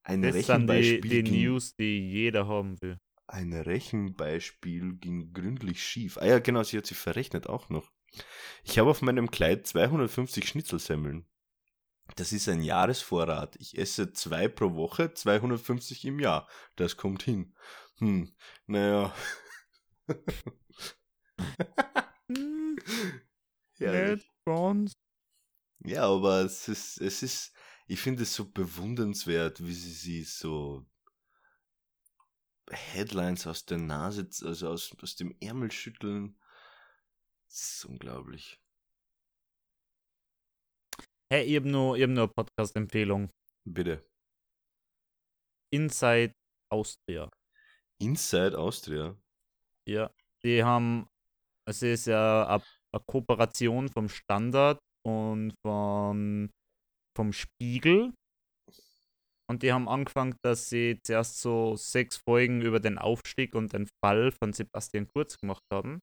Ein das sind die, Rechenbeispiel, die News, die jeder haben will. Ein Rechenbeispiel ging gründlich schief. Ah ja, genau, sie hat sich verrechnet auch noch. Ich habe auf meinem Kleid 250 Schnitzelsemmeln. Das ist ein Jahresvorrat. Ich esse zwei pro Woche, 250 im Jahr. Das kommt hin. Hm, naja. Herrlich. Ja, aber es ist, es ist, ich finde es so bewundernswert, wie sie sie so Headlines aus der Nase, also aus, aus dem Ärmel schütteln. Das ist unglaublich. Hey, ich habe nur, hab nur eine Podcast-Empfehlung. Bitte. Inside Austria. Inside Austria. Ja, die haben, es ist ja eine eine Kooperation vom Standard und von, vom Spiegel. Und die haben angefangen, dass sie zuerst so sechs Folgen über den Aufstieg und den Fall von Sebastian Kurz gemacht haben.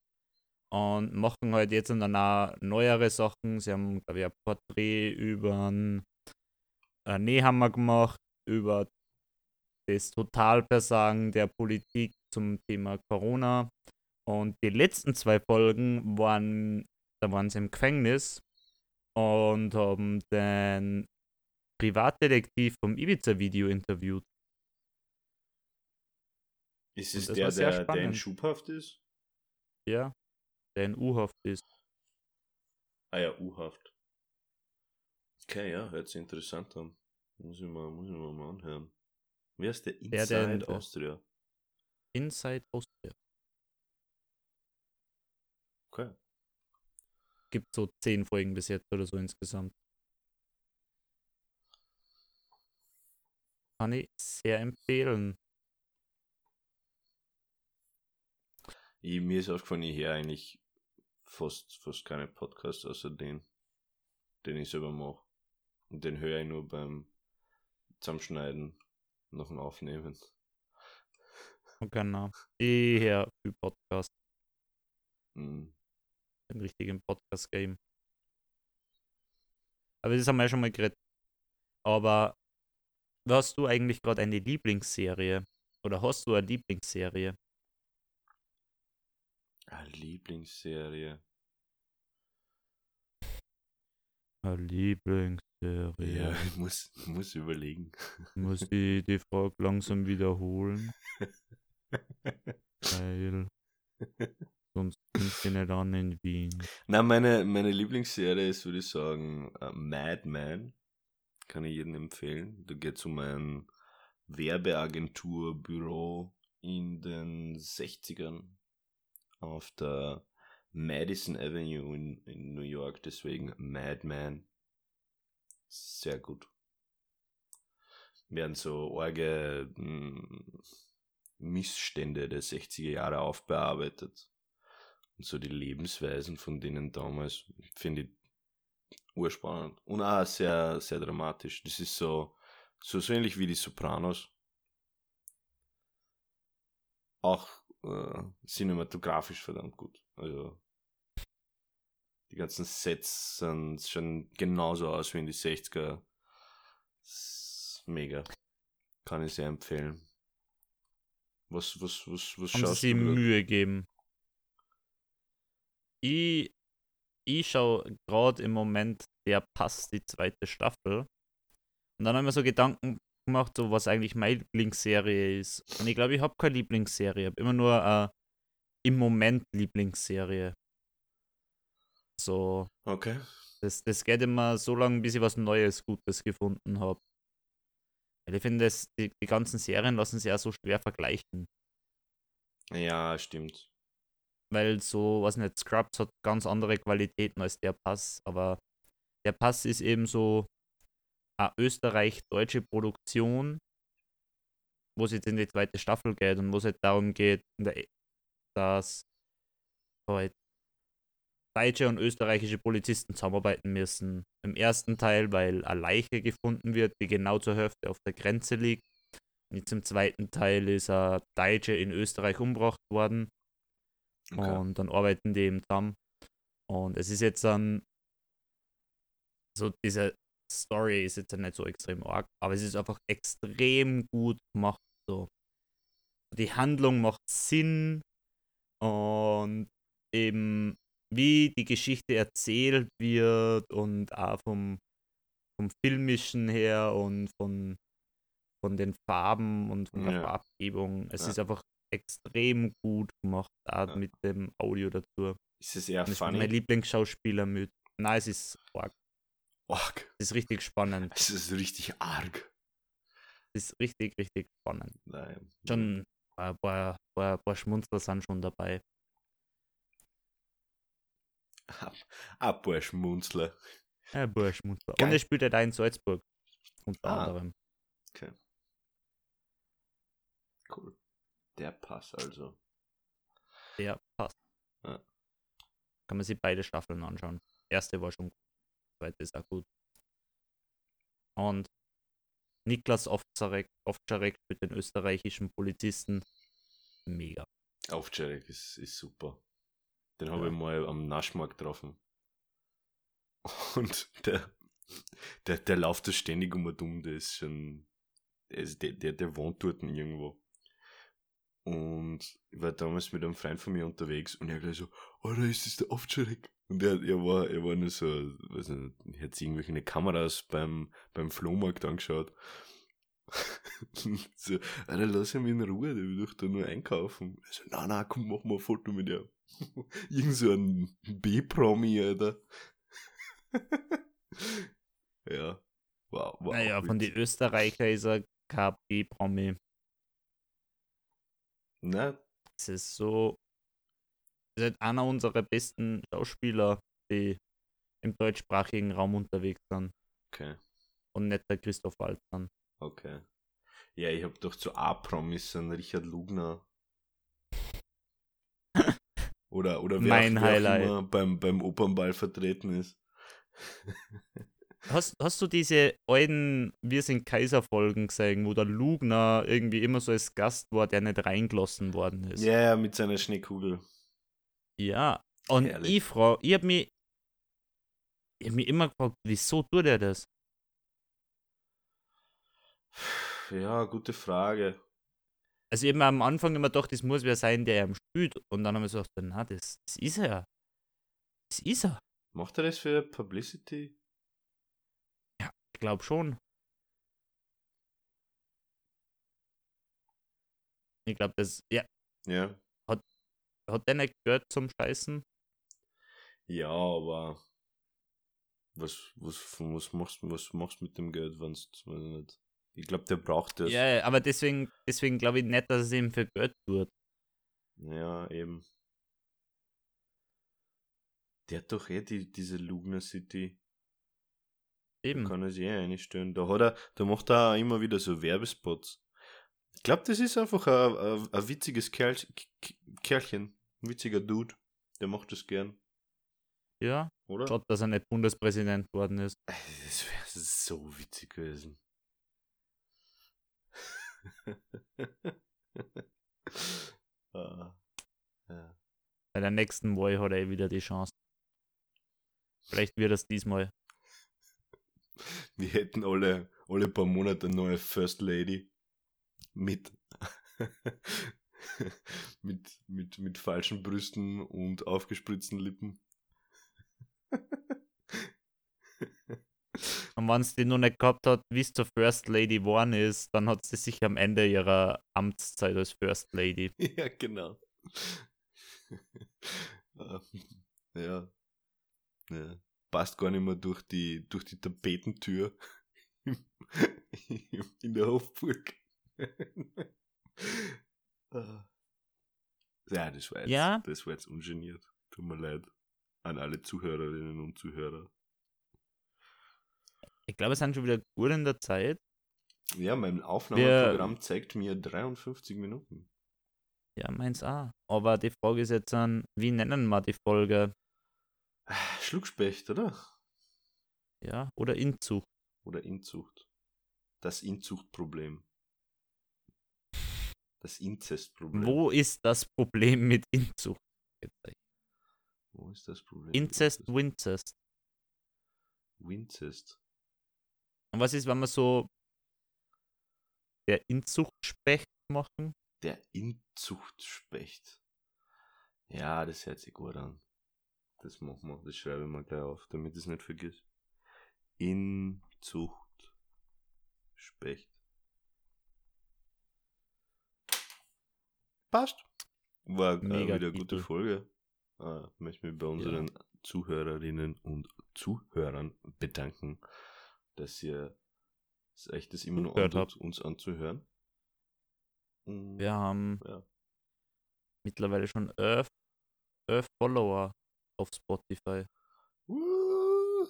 Und machen halt jetzt dann auch neuere Sachen. Sie haben, glaube ich, ein Porträt über einen äh, Nehammer gemacht, über das Totalversagen der Politik zum Thema Corona. Und die letzten zwei Folgen waren, da waren sie im Gefängnis und haben den Privatdetektiv vom Ibiza-Video interviewt. Ist es der, der, der in. Schubhaft ist? Ja, der in U-Haft ist. Ah ja, U-Haft. Okay, ja, hört sich interessant an. Muss ich mal, muss ich mal, mal anhören. Wer ist der Inside der der- Austria? Inside Austria. Okay. Gibt so zehn Folgen bis jetzt oder so insgesamt. Kann ich sehr empfehlen. Ich, mir ist aufgefallen, ich höre eigentlich fast, fast keine Podcasts außer den, den ich selber mache. Und den höre ich nur beim Zusammenschneiden nach dem Aufnehmen. Genau. Ich höre viel Podcast. Hm. Ein richtigen Podcast-Game. Aber das haben wir ja schon mal geredet. Aber hast du eigentlich gerade eine Lieblingsserie? Oder hast du eine Lieblingsserie? Eine Lieblingsserie. Eine Lieblingsserie. Ja, ich muss, muss überlegen. Muss ich die Frage langsam wiederholen? Weil sonst sind wir nicht an in Wien. Na, meine, meine Lieblingsserie ist, würde ich sagen, äh, Mad Men. Kann ich jedem empfehlen. Da geht es um ein Werbeagenturbüro in den 60ern auf der Madison Avenue in, in New York. Deswegen Mad Men. Sehr gut. Werden so arge mm, Missstände der 60er Jahre aufbearbeitet. Und so die Lebensweisen von denen damals finde ich urspannend. Und auch sehr, sehr dramatisch. Das ist so, so, so ähnlich wie die Sopranos. Auch äh, cinematografisch verdammt gut. Also die ganzen Sets sind schon genauso aus wie in die 60er. Das ist mega. Kann ich sehr empfehlen. Was, was, was, was Haben sie schaust sich du? Mühe geben. Ich, ich schaue gerade im Moment der Pass, die zweite Staffel. Und dann haben wir so Gedanken gemacht, so was eigentlich meine Lieblingsserie ist. Und ich glaube, ich habe keine Lieblingsserie. Ich habe immer nur äh, im Moment Lieblingsserie. So, Okay. das, das geht immer so lange, bis ich was Neues, Gutes gefunden habe. Weil ich finde, die, die ganzen Serien lassen sich ja so schwer vergleichen. Ja, stimmt. Weil so, was nicht, Scrubs hat ganz andere Qualitäten als der Pass, aber der Pass ist eben so eine österreich-deutsche Produktion, wo es jetzt in die zweite Staffel geht und wo es halt darum geht, der, dass halt deutsche und österreichische Polizisten zusammenarbeiten müssen. Im ersten Teil, weil eine Leiche gefunden wird, die genau zur Hälfte auf der Grenze liegt. Und jetzt im zweiten Teil ist ein Deutsche in Österreich umgebracht worden Okay. und dann arbeiten die eben zusammen. Und es ist jetzt dann so, diese Story ist jetzt nicht so extrem arg, aber es ist einfach extrem gut gemacht. So. Die Handlung macht Sinn und eben wie die Geschichte erzählt wird und auch vom, vom Filmischen her und von, von den Farben und von der Ja. Farbgebung. Es Ja. ist einfach extrem gut gemacht, auch Ja. mit dem Audio dazu. Ist es eher Und ich bin mein funny? Lieblingsschauspieler mit. Nein, es ist arg. Arg. Es ist richtig spannend. Es ist richtig arg. Es ist richtig, richtig spannend. Nein. Schon ein paar, paar, paar Schmunzler sind schon dabei. Ab, ab ein Schmunzler. Ein paar Schmunzler. Und Geil. er spielt ja da in Salzburg. Unter Ah. anderem. Okay. Cool. Der Pass also. Der passt. Ja. Kann man sich beide Staffeln anschauen. Erste war schon gut. Zweite ist auch gut. Und Niklas Ovczarek, Ovczarek spielt den österreichischen Polizisten. Mega. Aufjarek ist, ist super. Den habe Ja. ich mal am Naschmarkt getroffen. Und der, der, der läuft da ständig um und um, der ist schon, der, der, der wohnt dort irgendwo. Und ich war damals mit einem Freund von mir unterwegs und er gleich so, oh, da ist das der Aufjarek. Und er, er, war, er war nur so, weiß nicht, er hat sich irgendwelche Kameras beim, beim Flohmarkt angeschaut. so, Alter, lass ihn in Ruhe, der will doch da nur einkaufen. Er so, na, na, komm, mach mal ein Foto mit ihm. Irgend so ein B-Promi, Alter. ja, wow, wow. Naja, von den Österreicher ist er kein B-Promi. Na, Es ist so. Es ist einer unserer besten Schauspieler, die im deutschsprachigen Raum unterwegs sind. okay, Und nicht der Christoph Waltz. okay. Ja, ich hab doch zu A-Promis einen Richard Lugner. Oder, oder wer, Mein auch, wer auch Highlight. immer beim, beim Opernball vertreten ist. Hast, hast du diese alten Wir sind Kaiser-Folgen gesehen, wo der Lugner irgendwie immer so als Gast war, der nicht reingelassen worden ist? Ja, ja, mit seiner Schneekugel. Ja. Und Herrlich. ich frage, ich habe mich, ich hab mich immer gefragt, wieso tut er das? Ja, gute Frage. Also mir am Anfang immer gedacht, das muss wer sein, der ihm spielt. Und dann haben wir gesagt, na, das, das ist er. Das ist er. Macht er das für Publicity? Ich glaube schon. Ich glaube, das, ja, Ja. hat der nicht gehört zum Scheißen? Ja, aber was, was, was machst du was machst du mit dem Geld, wenn nicht. Ich glaube, der braucht das. Ja, ja, aber deswegen, deswegen glaube ich nicht, dass es ihm für Geld tut. Ja, eben. Der hat doch eh die, diese Lugner City. Eben. Kann er sich eh einstellen. Da hat er, da macht er auch immer wieder so Werbespots. Ich glaube, das ist einfach ein, ein, ein witziges Kerl, Kerlchen. Ein witziger Dude. Der macht das gern, Ja, oder? schaut, dass er nicht Bundespräsident geworden ist. Das wäre so witzig gewesen. ah, ja. Bei der nächsten Wahl hat er eh wieder die Chance. Vielleicht wird es diesmal. Wir hätten alle, alle paar Monate eine neue First Lady mit, mit, mit, mit falschen Brüsten und aufgespritzten Lippen. Und wenn es die noch nicht gehabt hat, wie es zur First Lady geworden ist, dann hat sie sich am Ende ihrer Amtszeit als First Lady. ja, genau. Ah, ja. ja. Passt gar nicht mehr durch die, durch die Tapetentür in der Hofburg. Ah. ja, das war, jetzt, Ja. das war jetzt ungeniert. Tut mir leid. An alle Zuhörerinnen und Zuhörer. Ich glaube, wir sind schon wieder gut in der Zeit. Ja, mein Aufnahmeprogramm zeigt mir 53 Minuten. Ja, meins auch. Aber die Frage ist jetzt dann, wie nennen wir die Folge? Schluckspecht, oder? Ja, oder Inzucht? Oder Inzucht. Das Inzuchtproblem. Das Inzestproblem. Wo ist das Problem mit Inzucht? Wo ist das Problem? Inzest, Winzest. Winzest. Und was ist, wenn wir so der Inzuchtspecht machen? Der Inzuchtspecht. Ja, das hört sich gut an. Das machen wir. Das schreibe ich mal gleich auf, damit ich es nicht vergiss. Inzuchtspecht. Passt. War äh, Mega wieder eine gute. Folge. Äh, möchte mich bei unseren Zuhörerinnen und Zuhörern bedanken, dass ihr es euch das immer noch antut, uns anzuhören. Und, Wir haben ja. mittlerweile schon elf, elf Follower auf Spotify. Uh.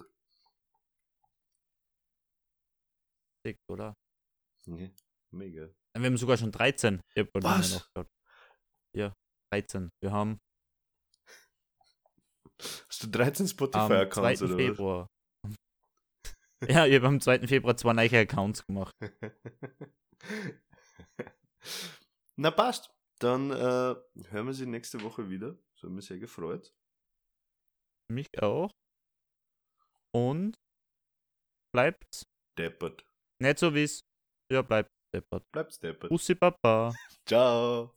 Sick, oder? Nee, mega. Wir haben sogar schon 13. Ich hab grad mal Was? Ja, 13. Wir haben Hast du 13 am 2. Spotify-Accounts oder Februar. ja, ich habe am 2. Februar zwei neue Accounts gemacht. was? Na passt. Dann äh, hören wir sie nächste Woche wieder. So haben mich sehr gefreut. Mich auch. Und bleibt Deppert. nicht so wie es. Ja, bleibt deppert. Bleibt deppert. Bussi Papa. Ciao.